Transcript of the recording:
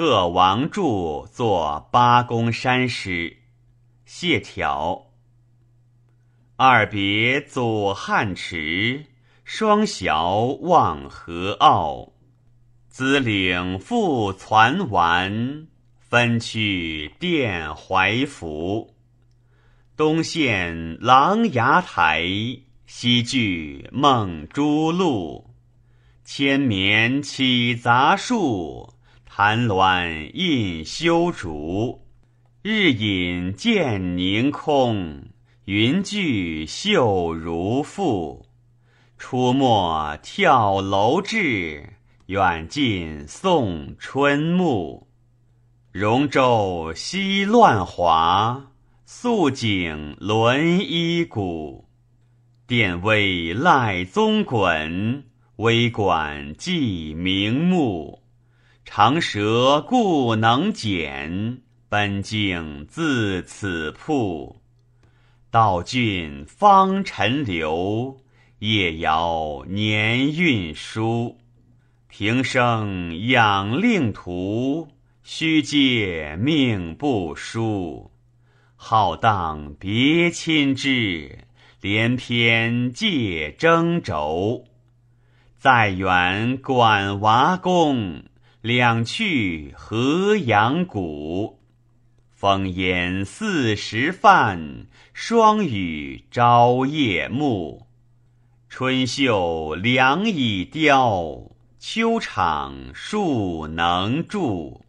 贺王柱作八公山诗，谢条。二别祖汉池，双晓望河坳。子领复攒丸，分去殿怀服。东羡琅琊台，西据梦珠路。千绵起杂树，潭峦映修竹。日隐见凝空。云聚秀如赋，出没跳楼至，远近送春暮。容舟西乱华，素锦轮衣鼓。殿微赖宗衮，微管记名目。长舌故能减，本境自此铺。道郡方陈留，夜遥年运疏。平生养令徒，须借命不书。浩荡别亲之，连篇借征轴。再远管娃宫，两去河阳谷。风烟四时泛，霜雨朝夜暮。春秀凉已凋，秋场树能住。